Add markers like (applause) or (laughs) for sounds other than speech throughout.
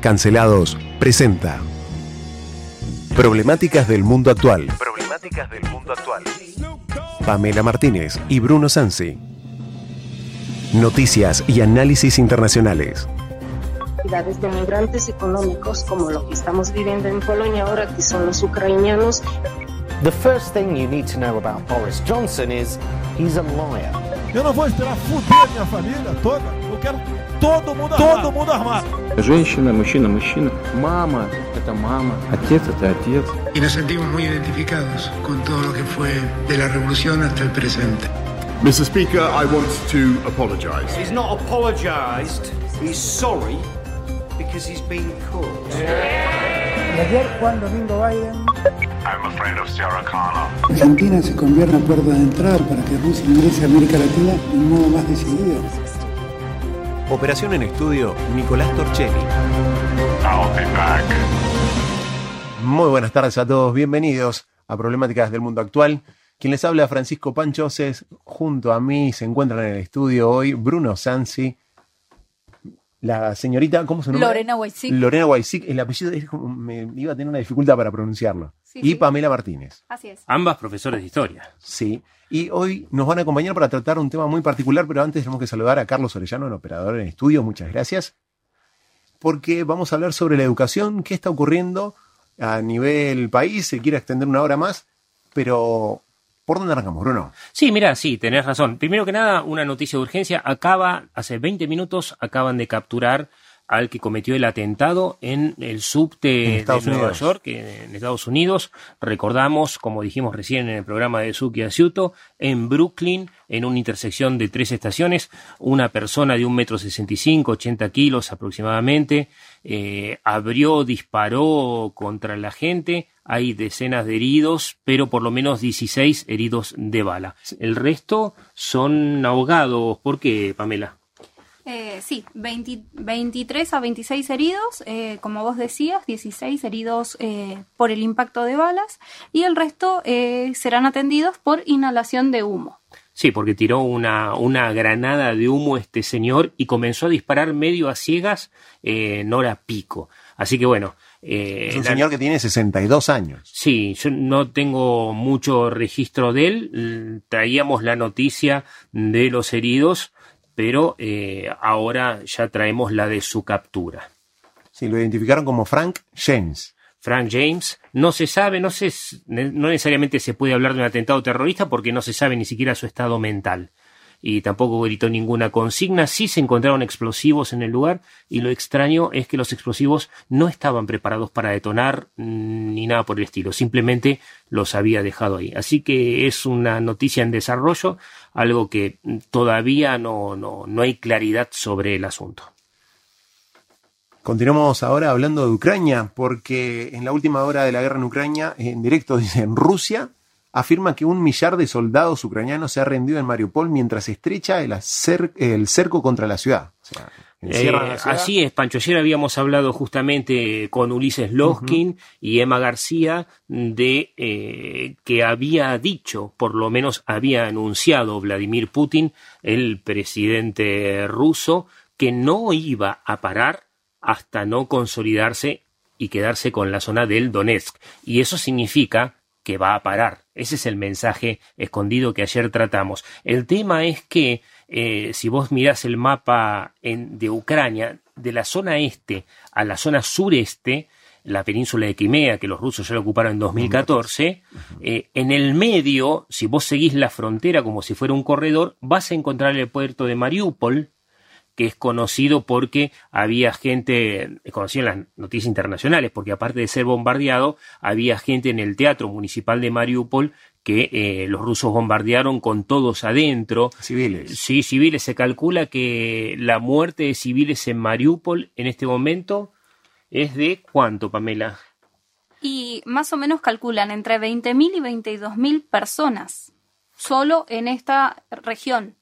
Cancelados presenta Problemáticas del mundo actual. Problemáticas del mundo actual. Pamela Martínez y Bruno Sansi. Noticias y análisis internacionales. de migrantes económicos como lo que estamos viviendo en Polonia ahora, que son los ucranianos. The first thing you need to know about Boris Johnson is he's a liar. Eu não vou esperar fuder minha família toda. Eu quero todo mundo armado. Todo mundo armado. Женщина, мужчина, мужчина. Мама – это мама. Отец – это отец. Y nos sentimos muy identificados con todo lo que fue de la revolución hasta el presente. Mr. Speaker, I want to apologize. He's not apologized. He's sorry because he's been caught. Y Ayer Juan Domingo Biden I'm afraid of Sarah Connor. Argentina se convierte en puerta de entrada para que Rusia ingrese a América Latina de un modo más decidido. Operación en estudio, Nicolás Torchelli. I'll be back. Muy buenas tardes a todos, bienvenidos a Problemáticas del Mundo Actual. Quien les habla, Francisco Panchoses, junto a mí se encuentran en el estudio hoy Bruno Sansi, la señorita, ¿cómo se llama? Lorena Waisic. Lorena Waisic, el apellido es como- me iba a tener una dificultad para pronunciarlo. Sí, y sí. Pamela Martínez. Así es. Ambas profesores de historia. Sí. Y hoy nos van a acompañar para tratar un tema muy particular, pero antes tenemos que saludar a Carlos Orellano, el operador en estudio. Muchas gracias. Porque vamos a hablar sobre la educación, qué está ocurriendo a nivel país. Se quiere extender una hora más, pero ¿por dónde arrancamos, Bruno? Sí, mira, sí, tenés razón. Primero que nada, una noticia de urgencia. Acaba, hace 20 minutos, acaban de capturar al que cometió el atentado en el subte En de Nueva Unidos. York, en Estados Unidos. Recordamos, como dijimos recién en el programa de Suki Asiuto, en Brooklyn, en una intersección de tres estaciones, una persona de un metro sesenta y cinco, 80 kilos aproximadamente, eh, abrió, disparó contra la gente. Hay decenas de heridos, pero por lo menos 16 heridos de bala. El resto son ahogados. ¿Por qué, Pamela? Eh, sí, 20 23 a 26 heridos, eh, como vos decías, 16 heridos eh, por el impacto de balas y el resto eh, serán atendidos por inhalación de humo. Sí, porque tiró una, una granada de humo este señor y comenzó a disparar medio a ciegas eh, en hora pico. Así que bueno. eh, Es un la- señor que tiene 62 años. Sí, yo no tengo mucho registro de él. Traíamos la noticia de los heridos, pero eh, ahora ya traemos la de su captura. Sí, lo identificaron como Frank James. Frank James, no se sabe, no, se, no necesariamente se puede hablar de un atentado terrorista porque no se sabe ni siquiera su estado mental. Y tampoco gritó ninguna consigna, sí se encontraron explosivos en el lugar y lo extraño es que los explosivos no estaban preparados para detonar mm, ni nada por el estilo, simplemente los había dejado ahí. Así que es una noticia en desarrollo, algo que todavía no, no, no hay claridad sobre el asunto. Continuamos ahora hablando de Ucrania, porque en la última hora de la guerra en Ucrania, en directo (laughs) dicen Rusia afirma que un millar de soldados ucranianos se ha rendido en Mariupol mientras estrecha el, acer- el cerco contra la ciudad. O sea, encierran Eh, la ciudad. así es, Pancho. Ayer habíamos hablado justamente con Ulises Loskin y Emma García de eh, que había dicho, por lo menos había anunciado Vladimir Putin, el presidente ruso, que no iba a parar hasta no consolidarse y quedarse con la zona del Donetsk. Y eso significa que va a parar. Ese es el mensaje escondido que ayer tratamos. El tema es que eh, si vos mirás el mapa en- de Ucrania, de la zona este a la zona sureste, la península de Crimea, que los rusos ya la ocuparon en 2014, eh, en el medio, si vos seguís la frontera como si fuera un corredor, vas a encontrar el puerto de Mariupol, que es conocido porque había gente, es conocido en las noticias internacionales, porque aparte de ser bombardeado, había gente en el teatro municipal de Mariupol que eh, los rusos bombardearon con todos adentro. Civiles. Sí, civiles. Se calcula que la muerte de civiles en Mariupol en este momento es de cuánto, Pamela? Y más o menos calculan entre 20.000 y 22.000 personas solo en esta región.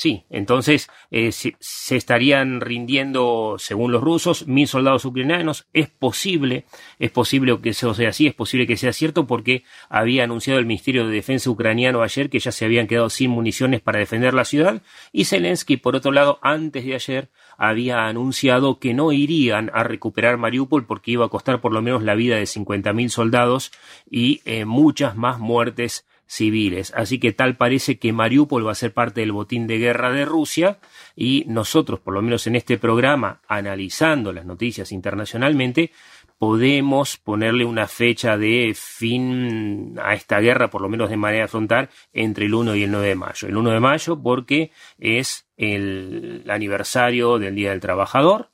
Sí, entonces eh, se, estarían rindiendo, según los rusos, mil soldados ucranianos. Es posible, es posible que eso sea así, es posible que sea cierto porque había anunciado el Ministerio de Defensa ucraniano ayer que ya se habían quedado sin municiones para defender la ciudad y Zelensky, por otro lado, antes de ayer había anunciado que no irían a recuperar Mariupol porque iba a costar por lo menos la vida de 50.000 soldados y eh, muchas más muertes civiles. Así que tal parece que Mariupol va a ser parte del botín de guerra de Rusia y nosotros, por lo menos en este programa, analizando las noticias internacionalmente, podemos ponerle una fecha de fin a esta guerra, por lo menos de manera frontal, entre el 1 y el 9 de mayo. El 1 de mayo porque es el aniversario del Día del Trabajador,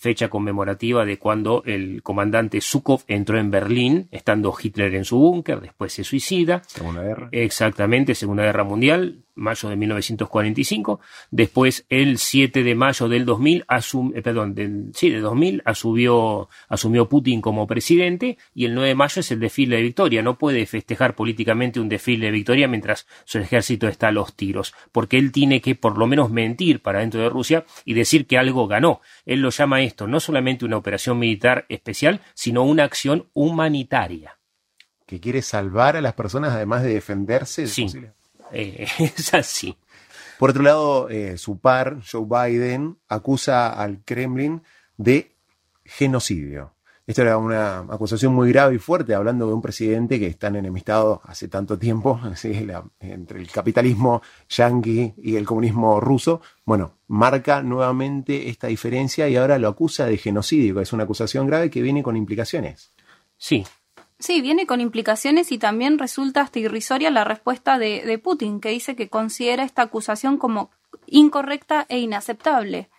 fecha conmemorativa de cuando el comandante Zhukov entró en Berlín, estando Hitler en su búnker, después se suicida. Segunda guerra. Exactamente, Segunda Guerra Mundial, mayo de 1945. Después, el 7 de mayo del 2000, asum, eh, perdón, del, sí, de 2000, asumió, asumió Putin como presidente y el 9 de mayo es el desfile de victoria. No puede festejar políticamente un desfile de victoria mientras su ejército está a los tiros, porque él tiene que por lo menos mentir para dentro de Rusia y decir que algo ganó. Él lo llama esto no solamente una operación militar especial, sino una acción humanitaria. Que quiere salvar a las personas además de defenderse. Sí. Eh, (laughs) es así. Por otro lado, eh, su par, Joe Biden, acusa al Kremlin de genocidio. Esta era una acusación muy grave y fuerte, hablando de un presidente que están enemistados hace tanto tiempo (laughs) ¿sí? la, entre el capitalismo yanqui y el comunismo ruso. Bueno, marca nuevamente esta diferencia y ahora lo acusa de genocidio, que es una acusación grave que viene con implicaciones. Sí, Sí, viene con implicaciones y también resulta hasta irrisoria la respuesta de, Putin, que dice que considera esta acusación como incorrecta e inaceptable.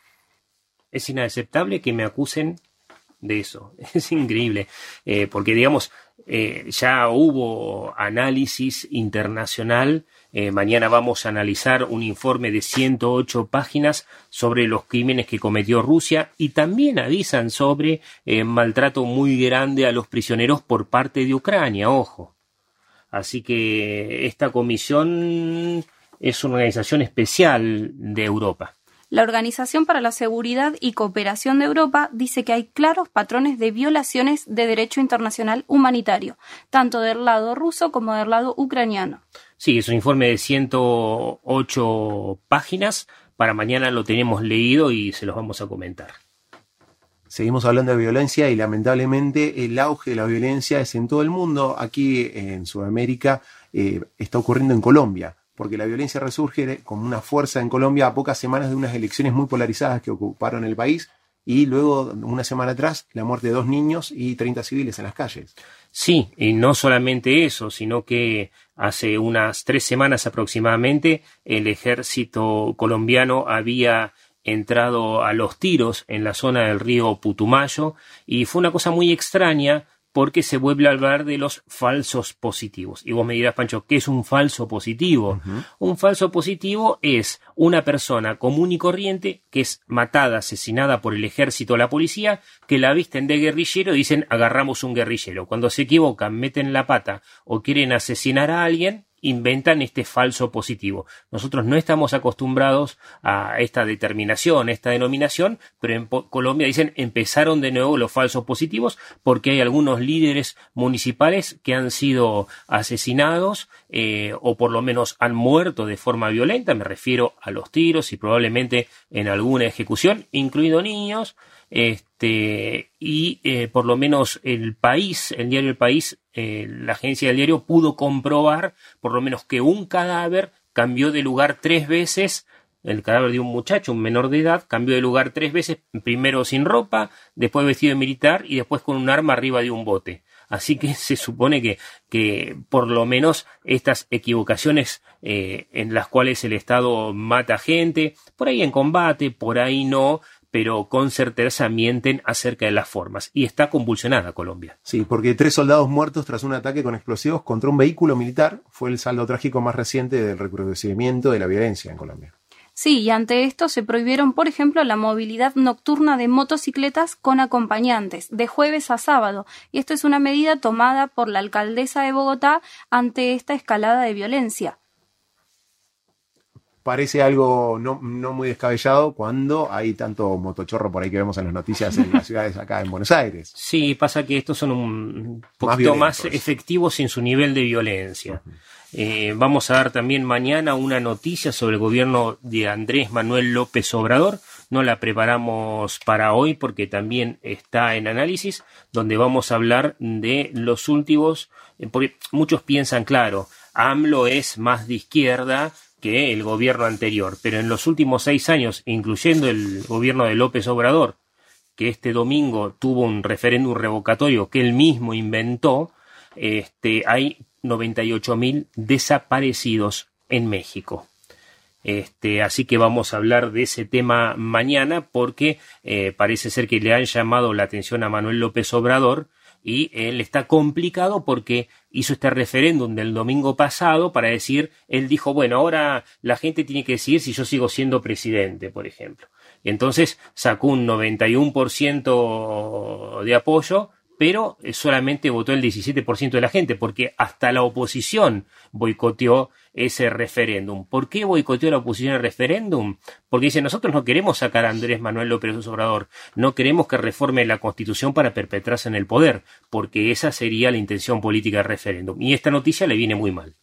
Es inaceptable que me acusen de eso. (laughs) Es increíble, eh, porque digamos, eh, ya hubo análisis internacional. Eh, mañana vamos a analizar un informe de 108 páginas sobre los crímenes que cometió Rusia y también avisan sobre maltrato muy grande a los prisioneros por parte de Ucrania, ojo. Así que esta comisión es una organización especial de Europa. La Organización para la Seguridad y Cooperación de Europa dice que hay claros patrones de violaciones de derecho internacional humanitario, tanto del lado ruso como del lado ucraniano. Sí, es un informe de 108 páginas. Para mañana lo tenemos leído y se los vamos a comentar. Seguimos hablando de violencia y lamentablemente el auge de la violencia es en todo el mundo. Aquí en Sudamérica eh, está ocurriendo en Colombia porque la violencia resurge con una fuerza en Colombia a pocas semanas de unas elecciones muy polarizadas que ocuparon el país y luego, una semana atrás, la muerte de dos niños y 30 civiles en las calles. Sí, y no solamente eso, sino que hace unas tres semanas aproximadamente el ejército colombiano había entrado a los tiros en la zona del río Putumayo y fue una cosa muy extraña porque se vuelve a hablar de los falsos positivos. Y vos me dirás, Pancho, ¿qué es un falso positivo? Un falso positivo es una persona común y corriente que es matada, asesinada por el ejército o la policía, que la visten de guerrillero y dicen agarramos un guerrillero. Cuando se equivocan, meten la pata o quieren asesinar a alguien, inventan este falso positivo. Nosotros no estamos acostumbrados a esta determinación, esta denominación, pero en Colombia dicen empezaron de nuevo los falsos positivos porque hay algunos líderes municipales que han sido asesinados eh, o por lo menos han muerto de forma violenta, me refiero a los tiros y probablemente en alguna ejecución, incluido niños, este, y eh, por lo menos el país, el diario El País, eh, la agencia del diario pudo comprobar por lo menos que un cadáver cambió de lugar tres veces el cadáver de un muchacho, un menor de edad, cambió de lugar tres veces, primero sin ropa, después vestido de militar y después con un arma arriba de un bote. Así que (laughs) se supone que, que por lo menos estas equivocaciones eh, en las cuales el Estado mata gente, por ahí en combate, por ahí no, pero con certeza mienten acerca de las formas. Y está convulsionada Colombia. Sí, porque tres soldados muertos tras un ataque con explosivos contra un vehículo militar fue el saldo trágico más reciente del recrudecimiento de la violencia en Colombia. Sí, y ante esto se prohibieron, por ejemplo, la movilidad nocturna de motocicletas con acompañantes, de jueves a sábado, y esto es una medida tomada por la alcaldesa de Bogotá ante esta escalada de violencia parece algo no, no, muy descabellado cuando hay tanto motochorro por ahí que vemos en las noticias en las ciudades acá en Buenos Aires. Sí, pasa que estos son un poquito más, efectivos en su nivel de violencia. Eh, vamos a dar también mañana una noticia sobre el gobierno de Andrés Manuel López Obrador, no la preparamos para hoy porque también está en análisis, donde vamos a hablar de los últimos, eh, porque muchos piensan, claro, AMLO es más de izquierda que el gobierno anterior, pero en los últimos seis años, incluyendo el gobierno de López Obrador, que este domingo tuvo un referéndum revocatorio que él mismo inventó, este, hay 98.000 desaparecidos en México. Este, así que vamos a hablar de ese tema mañana porque eh, parece ser que le han llamado la atención a Manuel López Obrador y él está complicado porque hizo este referéndum del domingo pasado para decir, él dijo, bueno, ahora la gente tiene que decidir si yo sigo siendo presidente, por ejemplo. Entonces sacó un 91% de apoyo pero solamente votó el 17% de la gente, porque hasta la oposición boicoteó ese referéndum. ¿Por qué boicoteó la oposición el referéndum? Porque dice, nosotros no queremos sacar a Andrés Manuel López Obrador, no queremos que reforme la constitución para perpetrarse en el poder, porque esa sería la intención política del referéndum. Y esta noticia le viene muy mal.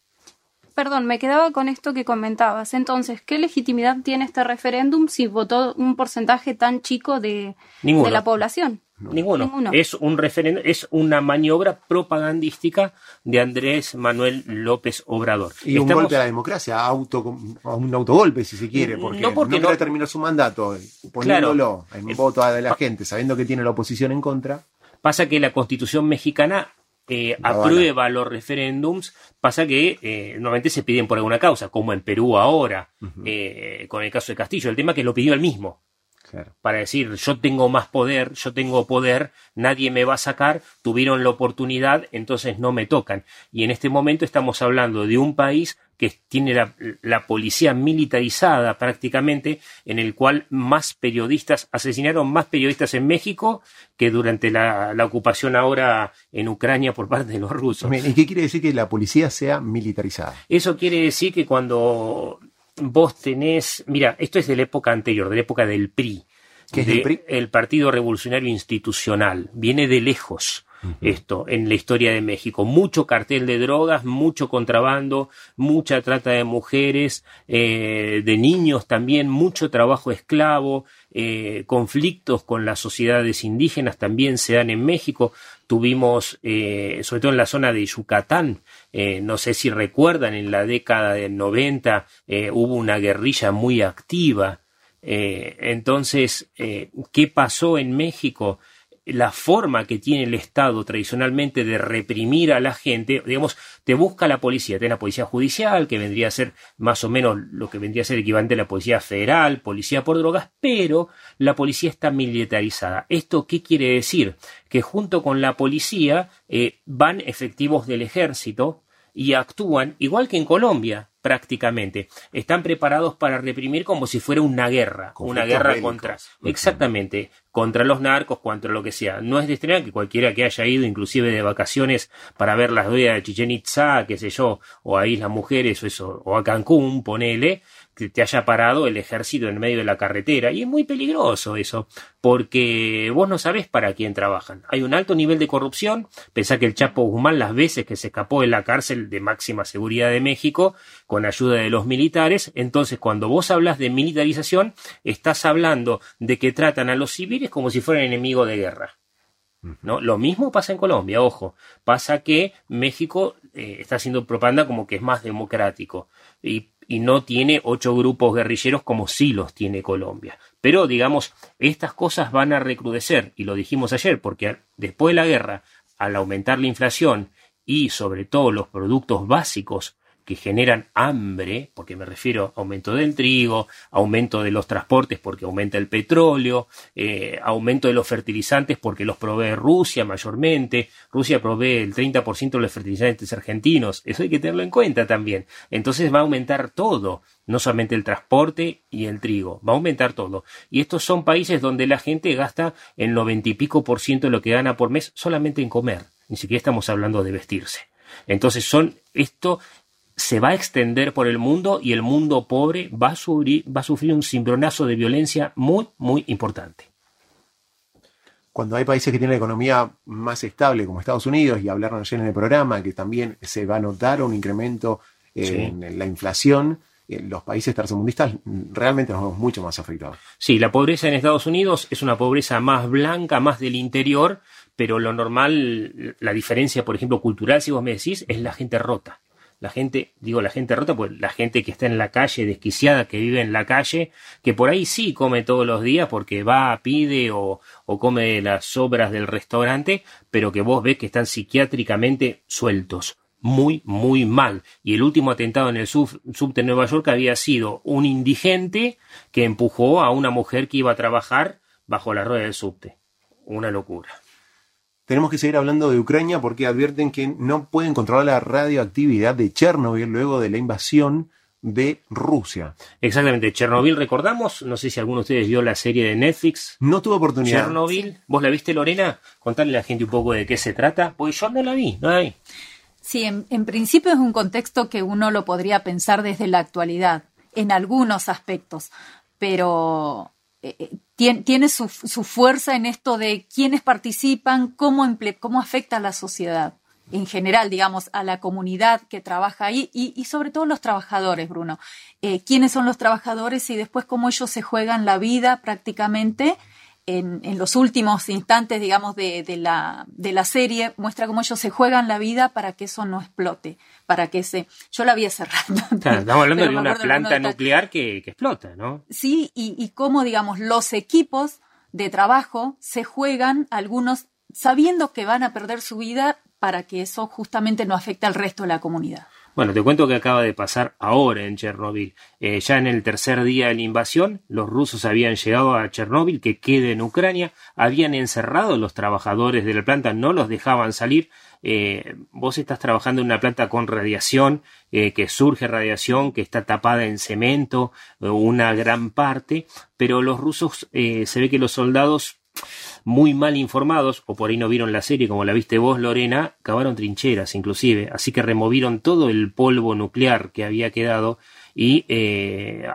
Perdón, me quedaba con esto que comentabas. Entonces, ¿qué legitimidad tiene este referéndum si votó un porcentaje tan chico de, de la población? Ninguno. Es un referendo, es una maniobra propagandística de Andrés Manuel López Obrador. Y un golpe a la democracia, auto, un autogolpe si se quiere, porque no, porque no quiere terminar su mandato, poniéndolo en voto de la gente, sabiendo que tiene la oposición en contra. Pasa que la constitución mexicana eh, aprueba los referéndums, pasa que eh, normalmente se piden por alguna causa, como en Perú ahora, eh, con el caso de Castillo. El tema que lo pidió él mismo para decir yo tengo más poder, yo tengo poder, nadie me va a sacar, tuvieron la oportunidad, entonces no me tocan. Y en este momento estamos hablando de un país que tiene la, policía militarizada prácticamente, en el cual más periodistas, asesinaron más periodistas en México que durante la, la ocupación ahora en Ucrania por parte de los rusos. ¿Y qué quiere decir que la policía sea militarizada? Eso quiere decir que cuando vos tenés, mira, esto es de la época anterior, de la época del PRI, ¿Qué es el PRI? El Partido Revolucionario Institucional, viene de lejos. Esto en la historia de México. Mucho cartel de drogas, mucho contrabando, mucha trata de mujeres, eh, de niños también, mucho trabajo esclavo, eh, conflictos con las sociedades indígenas también se dan en México. Tuvimos, eh, sobre todo en la zona de Yucatán, eh, no sé si recuerdan, en la década del 90 hubo una guerrilla muy activa. entonces, ¿qué pasó en México? La forma que tiene el Estado tradicionalmente de reprimir a la gente, digamos, te busca la policía, tiene la policía judicial, que vendría a ser más o menos lo que vendría a ser equivalente a la policía federal, policía por drogas, pero la policía está militarizada. ¿Esto qué quiere decir? Que junto con la policía eh, van efectivos del ejército y actúan igual que en Colombia, prácticamente. Están preparados para reprimir como si fuera una guerra, una guerra contra, exactamente, contra los narcos, contra lo que sea. No es de extrañar que cualquiera que haya ido, inclusive de vacaciones, para ver las ruedas de Chichen Itza, qué sé yo, o a Islas Mujeres, o eso, o a Cancún, ponele, te haya parado el ejército en medio de la carretera. Y es muy peligroso eso, porque vos no sabés para quién trabajan. Hay un alto nivel de corrupción. Pensá que el Chapo Guzmán, las veces que se escapó de la cárcel de máxima seguridad de México, con ayuda de los militares, entonces cuando vos hablas de militarización, estás hablando de que tratan a los civiles como si fueran enemigos de guerra. ¿No? Lo mismo pasa en Colombia, ojo. Pasa que México eh, está haciendo propaganda como que es más democrático. Y y no tiene ocho grupos guerrilleros como sí los tiene Colombia. Pero digamos, estas cosas van a recrudecer, y lo dijimos ayer, porque después de la guerra, al aumentar la inflación y sobre todo los productos básicos que generan hambre, porque me refiero a aumento del trigo, aumento de los transportes porque aumenta el petróleo, eh, aumento de los fertilizantes porque los provee Rusia mayormente, Rusia provee el 30% de los fertilizantes argentinos, eso hay que tenerlo en cuenta también. Entonces va a aumentar todo, no solamente el transporte y el trigo, va a aumentar todo. Y estos son países donde la gente gasta el noventa y pico por ciento de lo que gana por mes solamente en comer, ni siquiera estamos hablando de vestirse. Entonces son esto se va a extender por el mundo y el mundo pobre va a sufrir, va a sufrir un cimbronazo de violencia muy, muy importante. Cuando hay países que tienen la economía más estable, como Estados Unidos, y hablaron ayer en el programa, que también se va a notar un incremento en la inflación, eh, los países tercermundistas realmente nos vemos mucho más afectados. Sí, la pobreza en Estados Unidos es una pobreza más blanca, más del interior, pero lo normal, la diferencia, por ejemplo, cultural, si vos me decís, es la gente rota la gente, digo la gente rota, pues la gente que está en la calle, desquiciada, que vive en la calle, que por ahí sí come todos los días porque va, pide o, o come las sobras del restaurante, pero que vos ves que están psiquiátricamente sueltos. Muy, muy mal. Y el último atentado en el sub, subte de Nueva York había sido un indigente que empujó a una mujer que iba a trabajar bajo la rueda del subte. Una locura tenemos que seguir hablando de Ucrania porque advierten que no pueden controlar la radioactividad de Chernobyl luego de la invasión de Rusia. Exactamente, Chernobyl, recordamos, no sé si alguno de ustedes vio la serie de Netflix. No tuve oportunidad. Chernobyl, ¿vos la viste Lorena? Contarle a la gente un poco de qué se trata, porque yo no la vi, no la vi. Sí, en, en principio es un contexto que uno lo podría pensar desde la actualidad, en algunos aspectos, pero eh, eh, tiene, su, fuerza en esto de quiénes participan, cómo, cómo afecta a la sociedad en general, digamos, a la comunidad que trabaja ahí y, sobre todo los trabajadores, Bruno. Eh, ¿Quiénes son los trabajadores y después cómo ellos se juegan la vida prácticamente en, los últimos instantes, digamos, de, la, de la serie, muestra cómo ellos se juegan la vida para que eso no explote, para que se... Yo la había cerrado. (laughs) estamos hablando de una planta nuclear que, explota, ¿no? Sí, y, y cómo, digamos, los equipos de trabajo se juegan, algunos sabiendo que van a perder su vida para que eso justamente no afecte al resto de la comunidad. Bueno, te cuento que acaba de pasar ahora en Chernobyl. Eh, ya en el tercer día de la invasión, los rusos habían llegado a Chernobyl, que queda en Ucrania, habían encerrado a los trabajadores de la planta, no los dejaban salir. Eh, vos estás trabajando en una planta con radiación, eh, que surge radiación, que está tapada en cemento, una gran parte, pero los rusos se ve que los soldados muy mal informados, o por ahí no vieron la serie como la viste vos, Lorena, cavaron trincheras inclusive, así que removieron todo el polvo nuclear que había quedado y eh,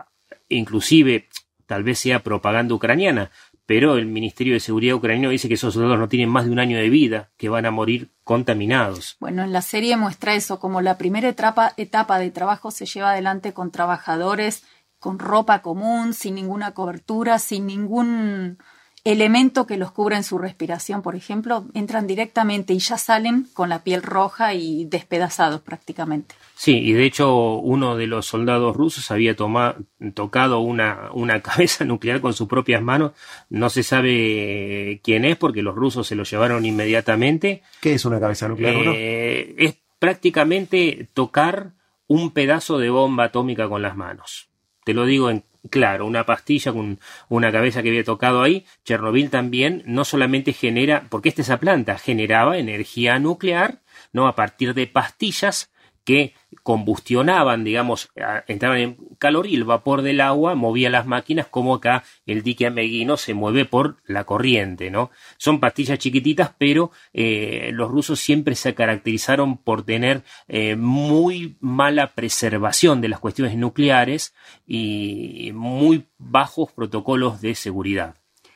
inclusive tal vez sea propaganda ucraniana, pero el Ministerio de Seguridad ucraniano dice que esos soldados no tienen más de un año de vida, que van a morir contaminados. Bueno, en la serie muestra eso, como la primera etapa, etapa de trabajo se lleva adelante con trabajadores con ropa común, sin ninguna cobertura, sin ningún elemento que los cubra en su respiración, por ejemplo, entran directamente y ya salen con la piel roja y despedazados prácticamente. Sí, y de hecho uno de los soldados rusos había tocado una, una (laughs) cabeza nuclear con sus propias manos. No se sabe quién es porque los rusos se lo llevaron inmediatamente. ¿Qué es una cabeza nuclear? Eh, es prácticamente tocar un pedazo de bomba atómica con las manos. Te lo digo en claro, una pastilla con una cabeza que había tocado ahí. Chernobyl también no solamente genera, porque esta esa planta generaba energía nuclear, no a partir de pastillas que combustionaban, digamos, entraban en calor y el vapor del agua movía las máquinas como acá el dique ameguino se mueve por la corriente, ¿no? Son pastillas chiquititas, pero eh, los rusos siempre se caracterizaron por tener eh, muy mala preservación de las cuestiones nucleares y muy bajos protocolos de seguridad.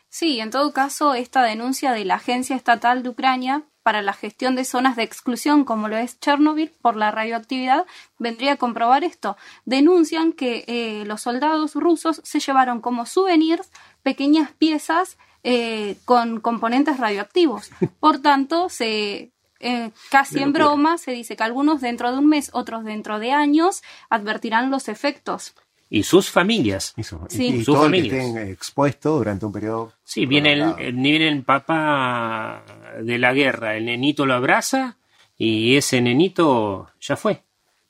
Sí, en todo caso, esta denuncia de la Agencia Estatal de Ucrania para la gestión de zonas de exclusión como lo es Chernobyl por la radioactividad vendría a comprobar esto. Denuncian que eh, los soldados rusos se llevaron como souvenirs pequeñas piezas eh, con componentes radioactivos. (laughs) Por tanto, se eh, casi en broma se dice que algunos dentro de un mes, otros dentro de años advertirán los efectos y sus familias. Y, sus familias. que estén expuestos durante un periodo. Sí, viene el, viene el papá de la guerra, el nenito lo abraza y ese nenito ya fue.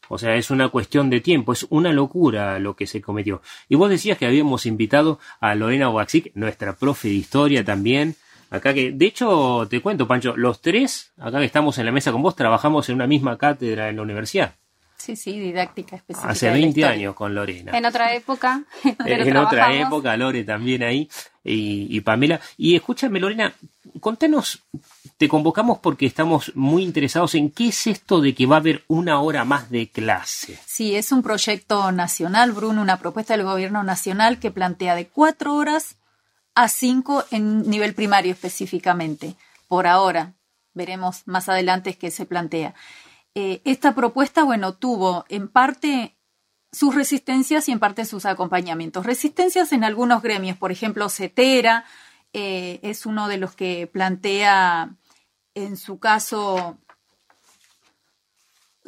O sea, es una cuestión de tiempo, es una locura lo que se cometió. Y vos decías que habíamos invitado a Lorena Waxik, nuestra profe de historia también. Acá que, de hecho, te cuento, Pancho, los tres, acá que estamos en la mesa con vos, trabajamos en una misma cátedra en la universidad. Sí, sí, didáctica específica. Hace 20 años con Lorena. En otra época. (laughs) (laughs) en otra época, Lore también ahí, y, Pamela. Y escúchame, Lorena, contanos, te convocamos porque estamos muy interesados en qué es esto de que va a haber una hora más de clase. Sí, es un proyecto nacional, Bruno, una propuesta del gobierno nacional que plantea de cuatro horas a cinco en nivel primario específicamente. Por ahora, veremos más adelante qué se plantea. Eh, esta propuesta, bueno, tuvo en parte sus resistencias y en parte sus acompañamientos. Resistencias en algunos gremios, por ejemplo, CETERA eh, es uno de los que plantea en su caso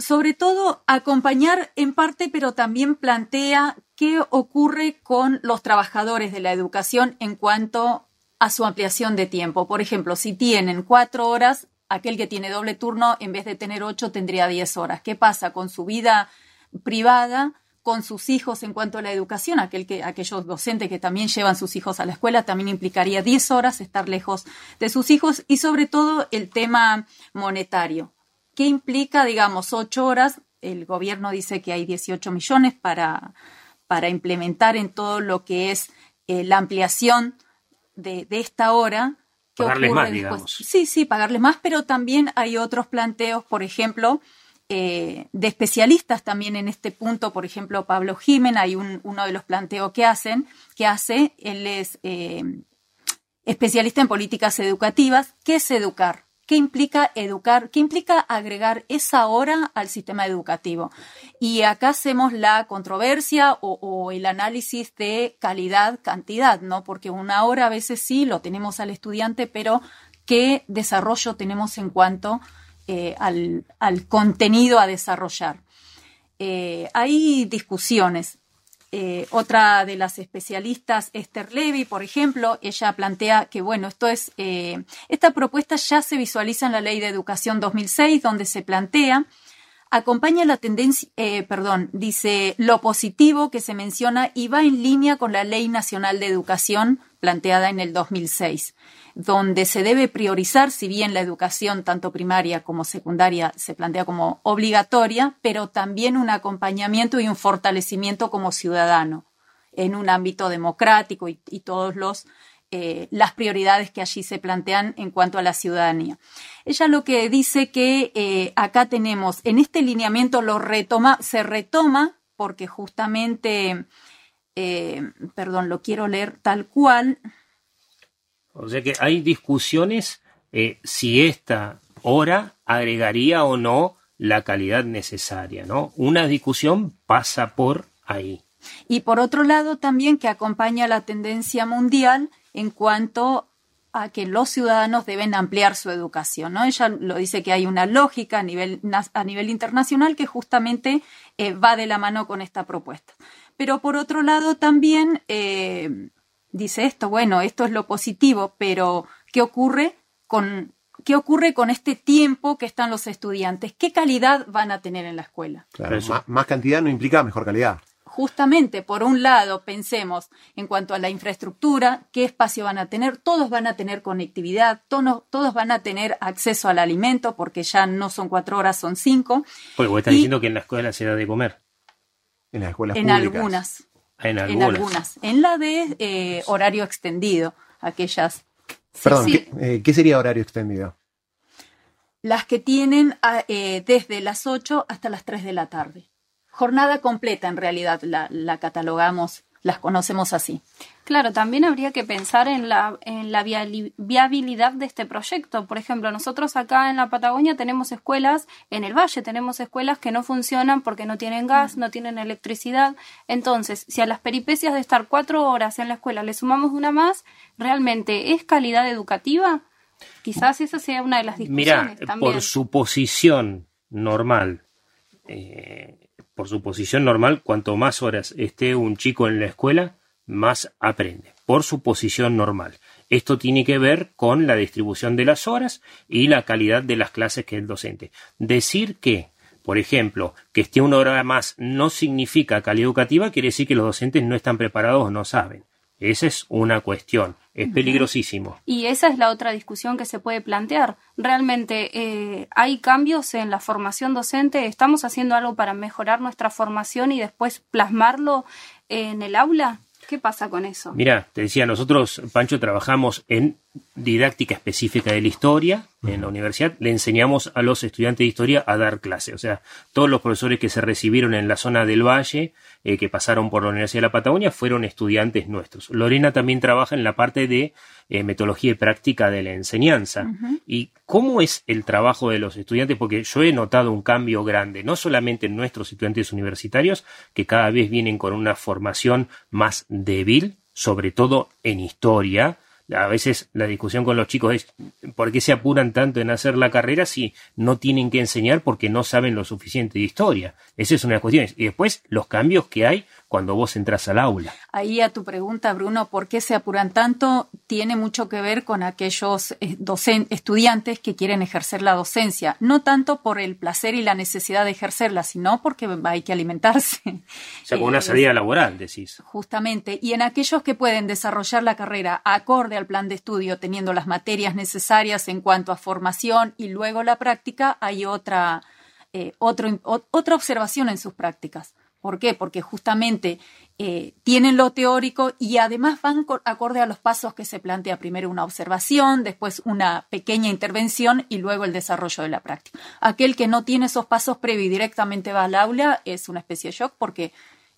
sobre todo acompañar en parte, pero también plantea qué ocurre con los trabajadores de la educación en cuanto a su ampliación de tiempo. Por ejemplo, si tienen cuatro horas, aquel que tiene doble turno, en vez de tener ocho, tendría diez horas. ¿Qué pasa con su vida privada? con sus hijos en cuanto a la educación, aquel que, aquellos docentes que también llevan sus hijos a la escuela, también implicaría diez horas estar lejos de sus hijos y sobre todo el tema monetario. ¿Qué implica, digamos, ocho horas? El gobierno dice que hay 18 millones para, para implementar en todo lo que es eh, la ampliación de, esta hora. Pagarles más, digamos. Sí, sí, pagarles más, pero también hay otros planteos, por ejemplo, eh, de especialistas también en este punto, por ejemplo, Pablo Jiménez, hay uno de los planteos que hacen, que hace, él es eh, especialista en políticas educativas, ¿qué es educar? ¿Qué implica educar? ¿Qué implica agregar esa hora al sistema educativo? Y acá hacemos la controversia o, el análisis de calidad, cantidad, ¿no? Porque una hora a veces sí lo tenemos al estudiante, pero ¿qué desarrollo tenemos en cuanto eh, al, contenido a desarrollar? Eh, hay discusiones. Eh, otra de las especialistas, Esther Levy, por ejemplo, ella plantea que, bueno, esto es, eh, esta propuesta ya se visualiza en la Ley de Educación 2006, donde se plantea acompaña la tendencia, eh, perdón, dice lo positivo que se menciona y va en línea con la Ley Nacional de Educación planteada en el 2006, donde se debe priorizar, si bien la educación tanto primaria como secundaria se plantea como obligatoria, pero también un acompañamiento y un fortalecimiento como ciudadano en un ámbito democrático y, y todos los eh, las prioridades que allí se plantean en cuanto a la ciudadanía. Ella lo que dice que eh, acá tenemos, en este lineamiento lo retoma, se retoma porque justamente, eh, perdón, lo quiero leer tal cual. O sea que hay discusiones si esta hora agregaría o no la calidad necesaria, ¿no? Una discusión pasa por ahí. Y por otro lado, también que acompaña la tendencia mundial en cuanto a que los ciudadanos deben ampliar su educación. ¿no? Ella lo dice que hay una lógica a nivel, a nivel internacional que justamente eh, va de la mano con esta propuesta. Pero por otro lado también eh, dice esto, bueno, esto es lo positivo, pero ¿qué ocurre con ¿Qué ocurre con este tiempo que están los estudiantes? ¿Qué calidad van a tener en la escuela? Claro, más, cantidad no implica mejor calidad justamente, por un lado, pensemos en cuanto a la infraestructura, qué espacio van a tener, todos van a tener conectividad, todos, van a tener acceso al alimento, porque ya no son cuatro horas, son cinco. Pues vos estás diciendo que en la escuela se da de comer. En las escuelas en públicas. Algunas, en algunas. En algunas. En la de eh, horario extendido, aquellas. Perdón, eh, ¿qué, sería horario extendido? Las que tienen ah, eh, desde las 8 hasta las 3 de la tarde jornada completa en realidad la, catalogamos, las conocemos así. Claro, también habría que pensar en la, en la viabilidad de este proyecto. Por ejemplo, nosotros acá en la Patagonia tenemos escuelas, en el valle tenemos escuelas que no funcionan porque no tienen gas, no tienen electricidad. Entonces, si a las peripecias de estar cuatro horas en la escuela le sumamos una más, ¿realmente es calidad educativa? Quizás esa sea una de las discusiones. Mira, por su posición normal, eh, por su posición normal, cuanto más horas esté un chico en la escuela, más aprende, por su posición normal. Esto tiene que ver con la distribución de las horas y la calidad de las clases que el docente. Decir que, por ejemplo, que esté una hora más no significa calidad educativa, quiere decir que los docentes no están preparados o no saben. Esa es una cuestión. Es peligrosísimo. Y esa es la otra discusión que se puede plantear. Realmente eh, hay cambios en la formación docente. ¿Estamos haciendo algo para mejorar nuestra formación y después plasmarlo en el aula? ¿Qué pasa con eso? Mira, te decía, nosotros, Pancho, trabajamos en didáctica específica de la historia en la universidad, le enseñamos a los estudiantes de historia a dar clase. O sea, todos los profesores que se recibieron en la zona del Valle, eh, que pasaron por la Universidad de la Patagonia, fueron estudiantes nuestros. Lorena también trabaja en la parte de eh, metodología y práctica de la enseñanza. ¿Y cómo es el trabajo de los estudiantes? Porque yo he notado un cambio grande, no solamente en nuestros estudiantes universitarios, que cada vez vienen con una formación más débil, sobre todo en historia, a veces la discusión con los chicos es ¿por qué se apuran tanto en hacer la carrera si no tienen que enseñar porque no saben lo suficiente de historia? Esa es una de las cuestiones. Y después los cambios que hay cuando vos entras al aula. Ahí a tu pregunta, Bruno, ¿por qué se apuran tanto? Tiene mucho que ver con aquellos eh, estudiantes que quieren ejercer la docencia, no tanto por el placer y la necesidad de ejercerla, sino porque hay que alimentarse. (laughs) O sea, como una salida laboral, decís. Justamente. Y en aquellos que pueden desarrollar la carrera acorde al plan de estudio, teniendo las materias necesarias en cuanto a formación y luego la práctica, hay otra, eh, otro, otra observación en sus prácticas. ¿Por qué? Porque justamente eh, tienen lo teórico y además van acorde a los pasos que se plantea. Primero una observación, después una pequeña intervención y luego el desarrollo de la práctica. Aquel que no tiene esos pasos previos y directamente va al aula es una especie de shock porque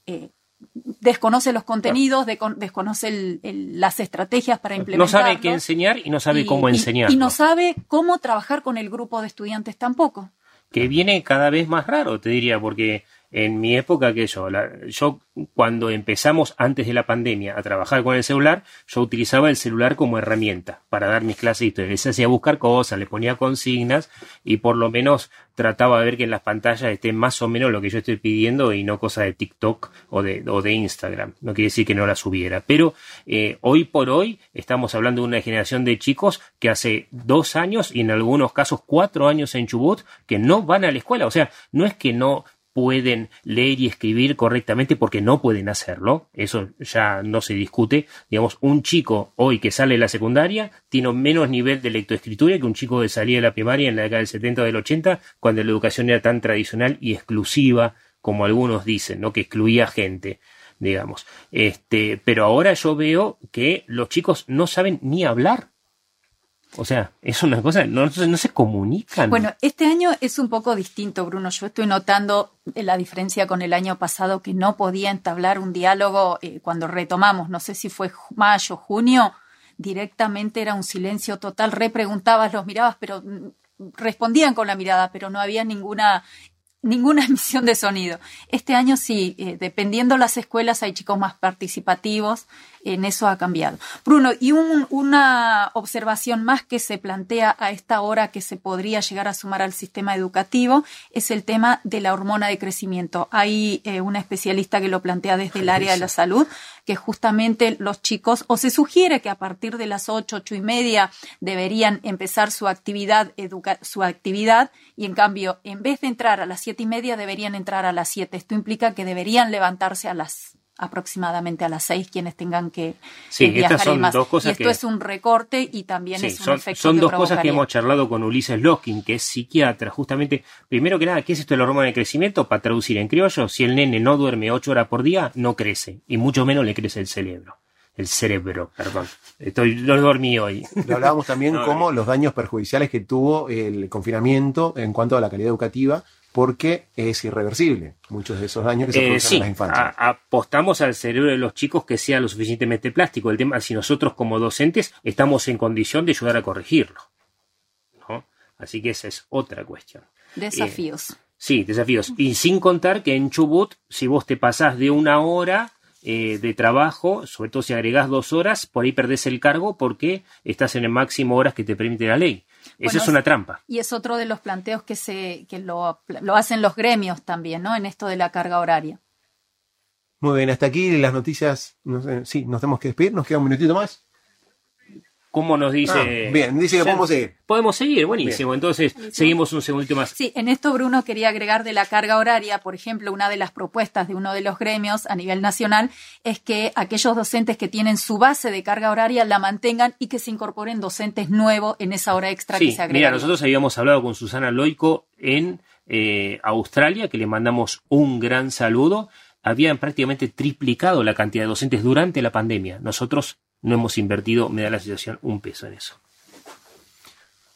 eh, desconoce los contenidos, desconoce las estrategias para implementar. No sabe qué enseñar y no sabe cómo enseñar. Y no sabe cómo trabajar con el grupo de estudiantes tampoco. Que viene cada vez más raro, te diría, porque en mi época que yo, yo cuando empezamos antes de la pandemia a trabajar con el celular, yo utilizaba el celular como herramienta para dar mis clases y todo. Les hacía buscar cosas, le ponía consignas y por lo menos trataba de ver que en las pantallas esté más o menos lo que yo estoy pidiendo y no cosas de TikTok o de, o de Instagram. No quiere decir que no las subiera. Pero eh, hoy por hoy estamos hablando de una generación de chicos que hace dos años y en algunos casos cuatro años en Chubut que no van a la escuela. O sea, no es que no pueden leer y escribir correctamente porque no pueden hacerlo, eso ya no se discute. Digamos, un chico hoy que sale de la secundaria tiene menos nivel de lectoescritura que un chico que salía de la primaria en la década del 70 o del 80, cuando la educación era tan tradicional y exclusiva como algunos dicen, ¿no? que excluía gente digamos. Este, pero ahora yo veo que los chicos no saben ni hablar o sea, es una cosa, no, no, se comunican. Bueno, este año es un poco distinto, Bruno. Yo estoy notando la diferencia con el año pasado que no podía entablar un diálogo eh, cuando retomamos, no sé si fue mayo, junio, directamente era un silencio total. Repreguntabas, los mirabas, pero mm, respondían con la mirada, pero no había ninguna ninguna (laughs) emisión de sonido. Este año sí, eh, dependiendo las escuelas, hay chicos más participativos, en eso ha cambiado. Bruno, y una observación más que se plantea a esta hora que se podría llegar a sumar al sistema educativo es el tema de la hormona de crecimiento. Hay eh, una especialista que lo plantea desde el área de la salud, que justamente los chicos, o se sugiere que a partir de las ocho, ocho y media deberían empezar su actividad, su actividad, y en cambio, en vez de entrar a las siete y media, deberían entrar a las siete. Esto implica que deberían levantarse a las aproximadamente a las seis quienes tengan que, sí, estas son Dos cosas y esto es un recorte y también es un son, efecto son dos cosas que hemos charlado con Ulises Loskin, que es psiquiatra, justamente, primero que nada, ¿qué es esto del hormona de crecimiento? Para traducir en criollo, si el nene no duerme ocho horas por día, no crece, y mucho menos le crece el cerebro. El cerebro, perdón. Estoy, no dormí hoy. Lo hablábamos también (laughs) como los daños perjudiciales que tuvo el confinamiento en cuanto a la calidad educativa, porque es irreversible muchos de esos daños que se eh, producen en las infancias. apostamos al cerebro de los chicos que sea lo suficientemente plástico. El tema si nosotros como docentes estamos en condición de ayudar a corregirlo. ¿no? Así que esa es otra cuestión. Desafíos. Eh, sí, desafíos. Y sin contar que en Chubut, si vos te pasás de una hora eh, de trabajo, sobre todo si agregás dos horas, por ahí perdés el cargo porque estás en el máximo horas que te permite la ley. Esa es una trampa. Y es otro de los planteos que, se, que lo, lo hacen los gremios también, ¿no? En esto de la carga horaria. Muy bien, hasta aquí las noticias. sí, nos tenemos que despedir, nos queda un minutito más. ¿Cómo nos dice? Ah, bien, dice que podemos seguir. Podemos seguir, buenísimo. Entonces, seguimos un segundito más. Sí, en esto Bruno quería agregar de la carga horaria, por ejemplo, una de las propuestas de uno de los gremios a nivel nacional es que aquellos docentes que tienen su base de carga horaria la mantengan y que se incorporen docentes nuevos en esa hora extra que se agrega. Mira, nosotros habíamos hablado con Susana Loico en eh, Australia, que le mandamos un gran saludo. Habían prácticamente triplicado la cantidad de docentes durante la pandemia. Nosotros no hemos invertido, me da la sensación, un peso en eso.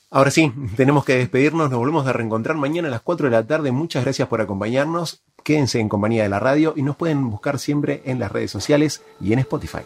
Ahora sí, tenemos que despedirnos, nos volvemos a reencontrar mañana a las 4 de la tarde. Muchas gracias por acompañarnos, quédense en compañía de la radio y nos pueden buscar siempre en las redes sociales y en Spotify.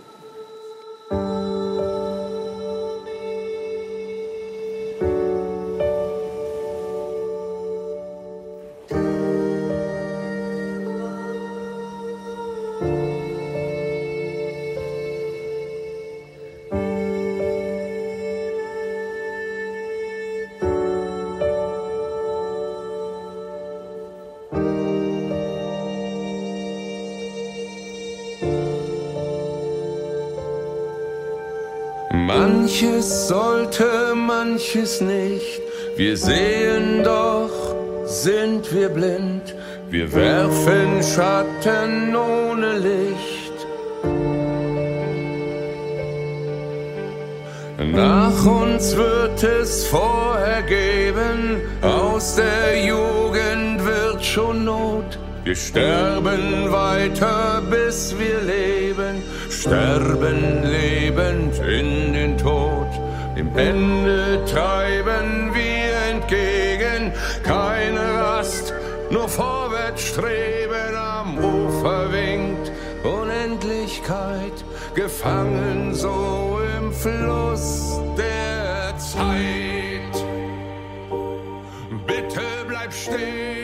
Manches nicht. Wir sehen doch, sind wir blind. Wir werfen Schatten ohne Licht. Nach uns wird es vorher geben, aus der Jugend wird schon Not. Wir sterben weiter, bis wir leben, sterben lebend in den Tod. Dem Ende treiben wir entgegen, keine Rast, nur vorwärts streben. Am Ufer winkt Unendlichkeit, gefangen so im Fluss der Zeit. Bitte bleib stehen,